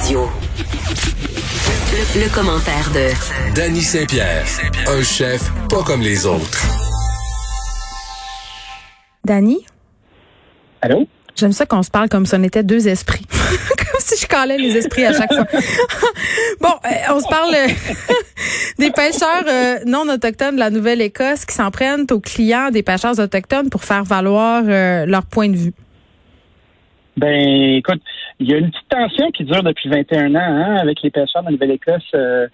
Radio. Le, le commentaire de Danny Saint-Pierre, un chef pas comme les autres. Danny, Allô? j'aime ça qu'on se parle comme si on était deux esprits. comme si je calais les esprits à chaque fois. bon, euh, on se parle euh, des pêcheurs euh, non autochtones de la Nouvelle-Écosse qui s'en prennent aux clients des pêcheurs autochtones pour faire valoir euh, leur point de vue. Ben, écoute, il y a une petite tension qui dure depuis 21 ans hein, avec les pêcheurs de la Nouvelle-Écosse, euh,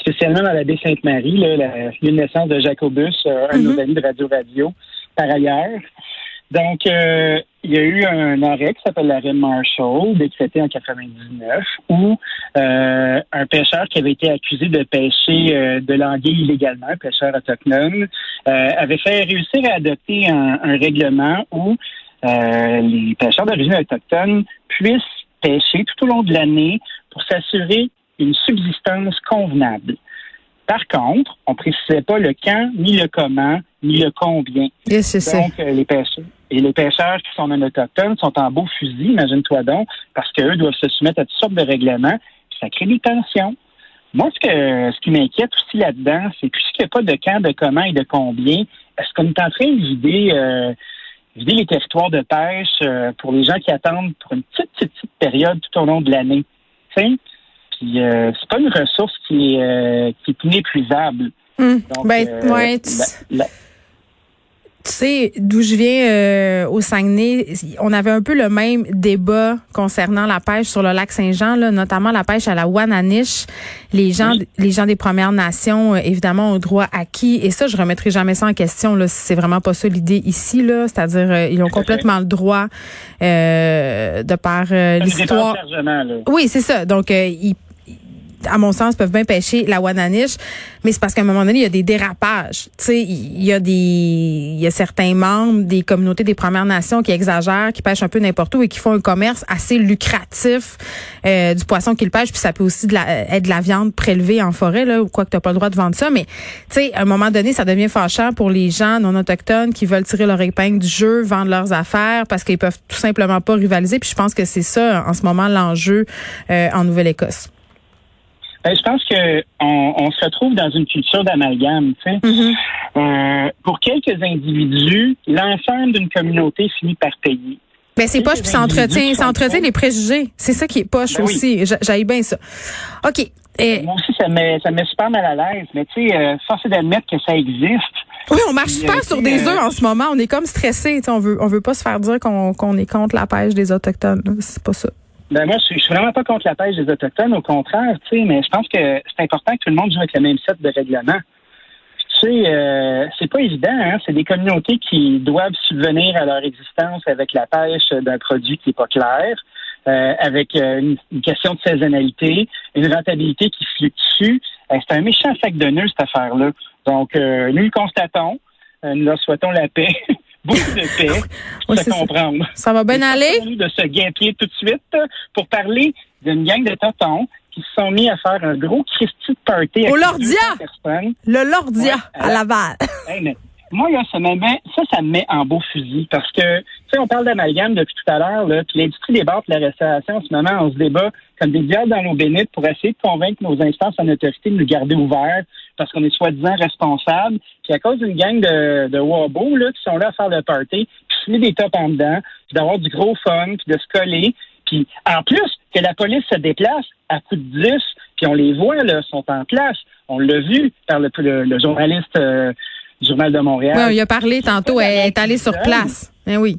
spécialement dans la baie Sainte-Marie, là, la, naissance de Jacobus, euh, un de nos amis de Radio Radio, par ailleurs. Donc, euh, il y a eu un arrêt qui s'appelle l'arrêt Marshall, décrété en 99, où euh, un pêcheur qui avait été accusé de pêcher euh, de l'anguille illégalement, un pêcheur autochtone, euh, avait fait réussir à adopter un, un règlement où euh, les pêcheurs d'origine autochtone puissent pêcher tout au long de l'année pour s'assurer une subsistance convenable. Par contre, on précisait pas le quand, ni le comment, ni le combien. Yes. Donc, euh, les pêcheurs. Et les pêcheurs qui sont non autochtones sont en beau fusil, imagine-toi donc, parce qu'eux doivent se soumettre à toutes sortes de règlements, puis ça crée des tensions. Moi, ce que ce qui m'inquiète aussi là-dedans, c'est puisqu'il n'y a pas de quand, de comment et de combien, est-ce qu'on est en train de vider, euh, vider les territoires de pêche euh, pour les gens qui attendent pour une petite, petite, petite période tout au long de l'année? Puis euh, c'est pas une ressource qui est, euh, qui est inépuisable. Hum, Donc, ben, euh, ouais, tu- la- la- Tu sais, d'où je viens euh, au Saguenay, on avait un peu le même débat concernant la pêche sur le lac Saint-Jean, là, notamment la pêche à la Wananiche. Les gens, Oui. les gens des Premières Nations, euh, évidemment, ont droit acquis. Et ça, je remettrai jamais ça en question. Là, c'est vraiment pas ça l'idée ici. Là, c'est-à-dire, euh, ils ont complètement le droit euh, de par l'histoire. Oui, c'est ça. Donc, euh, ils, à mon sens, peuvent bien pêcher la Wananiche, mais c'est parce qu'à un moment donné, il y a des dérapages. Tu sais, il y a des, il y a certains membres des communautés des Premières Nations qui exagèrent, qui pêchent un peu n'importe où et qui font un commerce assez lucratif euh, du poisson qu'ils pêchent. Puis ça peut aussi être de la viande prélevée en forêt, là, ou quoi que t'as pas le droit de vendre ça. Mais tu sais, à un moment donné, ça devient fâchant pour les gens non autochtones qui veulent tirer leur épingle du jeu, vendre leurs affaires parce qu'ils peuvent tout simplement pas rivaliser. Puis je pense que c'est ça en ce moment l'enjeu euh, en Nouvelle-Écosse. Ben, je pense que on, on se retrouve dans une culture d'amalgame. tu sais. Euh, pour quelques individus, l'ensemble d'une communauté finit par payer. Ben c'est poche puis ça les entretient, individus ça sont entretient trop. les préjugés. C'est ça qui est poche Ben aussi. J'a- J'aille bien ça. OK. Moi aussi, ça me, met- ça me met super mal à l'aise. Mais tu sais, euh, force est d'admettre que ça existe. oui, on marche super euh, sur des œufs en ce moment. On est comme stressé. On veut, on veut pas se faire dire qu'on est contre la pêche des autochtones. C'est pas ça. Ben moi, je suis, vraiment pas contre la pêche des autochtones, au contraire, tu sais, mais je pense que c'est important que tout le monde joue avec le même set de règlements. Tu sais, euh, c'est pas évident, hein? C'est des communautés qui doivent subvenir à leur existence avec la pêche d'un produit qui est pas clair, euh, avec euh, une, question de saisonnalité, une rentabilité qui fluctue. Euh, c'est un méchant sac de nœuds, cette affaire-là. Donc, euh, nous le constatons, nous leur souhaitons la paix, beaucoup de paix, Ouais, se ça. comprendre. Ça va bien aller? de se guimpier tout de suite pour parler d'une gang de tontons qui se sont mis à faire un gros Christy de party. Au Lordia! 200 personnes. Le Lordia Ouais, à euh, Laval. Hey, mais moi, là, ça, me met, ça, ça me met en beau fusil parce que, tu sais, on parle d'amalgame depuis tout à l'heure, là, puis l'industrie des bars de la restauration, en ce moment, on se débat comme des diables dans l'eau bénite pour essayer de convaincre nos instances en autorité de nous garder ouverts parce qu'on est soi-disant responsables. Puis à cause d'une gang de, de wabos, là, qui sont là à faire le party, puis se met des tops en dedans, puis d'avoir du gros fun, puis de se coller. Puis en plus, que la police se déplace à coup de 10, puis on les voit, là, sont en place. On l'a vu par le, le- le journaliste euh, du Journal de Montréal. Oui, y a parlé tantôt. Elle est allée sur place. Ben oui.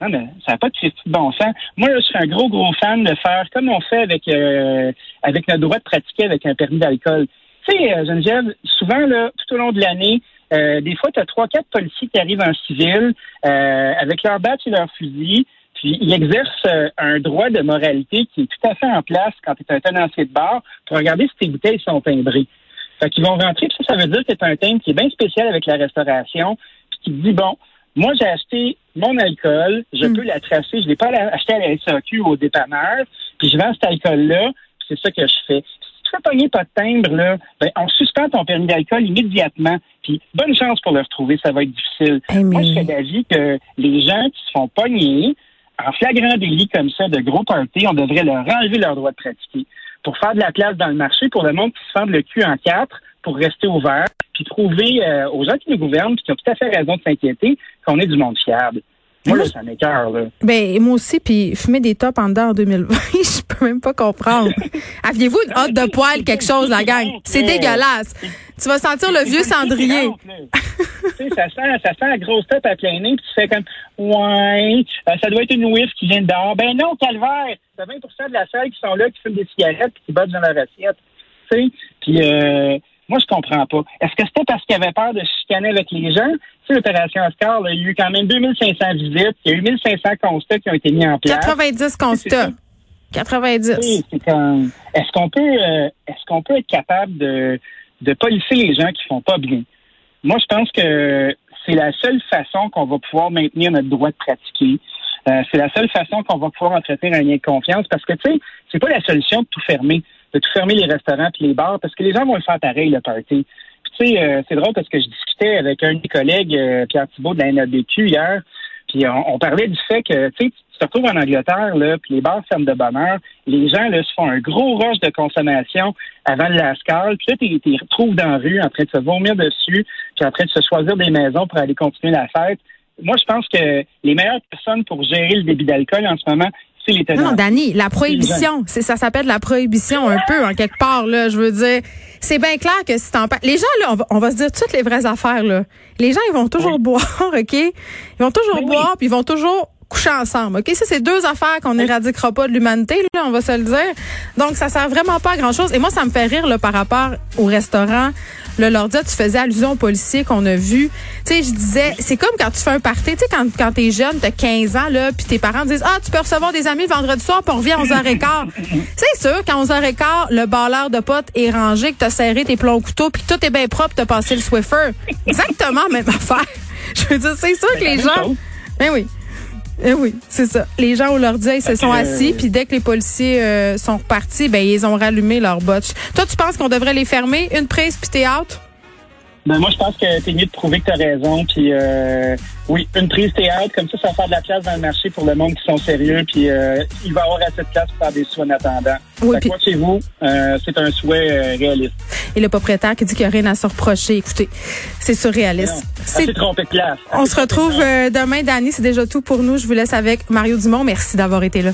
Non, mais ça n'a pas de bon sens. Moi, là, je suis un gros, gros fan de faire comme on fait avec euh, avec notre droit de pratiquer avec un permis d'alcool. Tu sais, euh, Geneviève, souvent, là, tout au long de l'année, euh, des fois, tu as trois, quatre policiers qui arrivent en civil euh, avec leur badge et leur fusil, puis ils exercent euh, un droit de moralité qui est tout à fait en place quand tu es un tenancier de bar pour regarder si tes bouteilles sont timbrées. Fait qu'ils vont rentrer, puis ça, ça veut dire que tu un thème qui est bien spécial avec la restauration, puis qui te dit, bon, moi, j'ai acheté mon alcool, je Mm. peux la tracer, je l'ai pas acheté à la SAQ ou au dépanneur, puis je vends cet alcool-là, puis c'est ça que je fais. Pogner pas de timbre, là, ben, on suspend ton permis d'alcool immédiatement, puis bonne chance pour le retrouver, ça va être difficile. Hey, Moi, mais- je serais d'avis que les gens qui se font pogner en flagrant délit comme ça de gros party, on devrait leur enlever leur droit de pratiquer pour faire de la place dans le marché pour le monde qui se fend le cul en quatre pour rester ouvert, puis prouver euh, aux gens qui nous gouvernent, puis qui ont tout à fait raison de s'inquiéter, qu'on est du monde fiable. Moi, là, ça m'écœure, là. Ben, moi aussi, puis fumer des tops en dedans en 2020, je peux même pas comprendre. Aviez-vous une hotte de poil, quelque chose, la gang? C'est dégueulasse. Tu vas sentir le vieux cendrier. tu sais, ça sent, ça sent la grosse tête à plein nez, puis tu fais comme, ouais, euh, ça doit être une whiff qui vient de dehors. Ben non, calvaire! T'as 20 de la salle qui sont là, qui fument des cigarettes, puis qui battent dans leur assiette. Tu sais, puis euh, moi, je comprends pas. Est-ce que c'était parce qu'il avait peur de chicaner avec les gens? Tu sais, l'opération Oscar, là, il y a eu quand même 2500 visites, il y a eu 1500 constats qui ont été mis en place. 90 constats. 90. Oui, c'est comme, est-ce qu'on peut, euh, est-ce qu'on peut être capable de, de policer les gens qui font pas bien? Moi, je pense que c'est la seule façon qu'on va pouvoir maintenir notre droit de pratiquer. Euh, c'est la seule façon qu'on va pouvoir entretenir un lien de confiance parce que, tu sais, c'est pas la solution de tout fermer de tout fermer les restaurants puis les bars parce que les gens vont le faire pareil, le party. Tu sais, euh, c'est drôle parce que je discutais avec un de mes collègues, euh, Pierre Thibault de la NABQ hier, puis on, parlait du fait que, tu sais, tu te retrouves en Angleterre, là, puis les bars ferment de bonne heure. Les gens, là, se font un gros rush de consommation avant le lascar. Puis là, tu te retrouves dans la rue en train de se vomir dessus, puis en train de se choisir des maisons pour aller continuer la fête. Moi, je pense que les meilleures personnes pour gérer le débit d'alcool en ce moment, non, Dani, la prohibition, c'est ça s'appelle la prohibition un peu en quelque part là. Je veux dire, c'est bien clair que si t'en les gens là, on va, se dire toutes les vraies affaires là. Les gens ils vont toujours boire, ok? Ils vont toujours boire puis ils vont toujours coucher ensemble. OK, ça c'est deux affaires qu'on n'éradiquera pas de l'humanité là, on va se le dire. Donc ça sert vraiment pas à grand-chose et moi ça me fait rire là par rapport au restaurant le Lordia, tu faisais allusion aux policiers qu'on a vus. Tu sais, je disais, c'est comme quand tu fais un party, tu sais, quand, quand t'es jeune, t'as 15 ans, là, puis tes parents disent, ah, tu peux recevoir des amis le vendredi soir, puis on revient à 11h15. c'est sûr qu'à 11h15, le balleur de potes est rangé, que t'as serré tes plombs couteaux, puis tout est bien propre, t'as passé le Swiffer. Exactement même affaire. Je veux dire, c'est sûr que les gens... Ben oui. Eh oui, c'est ça. Les gens au leur ils se sont assis, puis dès que les policiers euh, sont repartis, ben ils ont rallumé leur botch. Toi, tu penses qu'on devrait les fermer, une prise, puis t'es out? Ben moi, je pense que c'est mieux de prouver que tu as raison. Puis euh, oui, une prise théâtre, comme ça, ça va faire de la place dans le marché pour le monde qui sont sérieux. Puis euh, il va y avoir assez de place pour faire des soins en attendant. Oui, puis... chez vous, euh, c'est un souhait réaliste. Et le propriétaire qui dit qu'il n'y a rien à se reprocher, écoutez, c'est surréaliste. C'est trompé de place. On se retrouve demain, Dani. C'est déjà tout pour nous. Je vous laisse avec Mario Dumont. Merci d'avoir été là.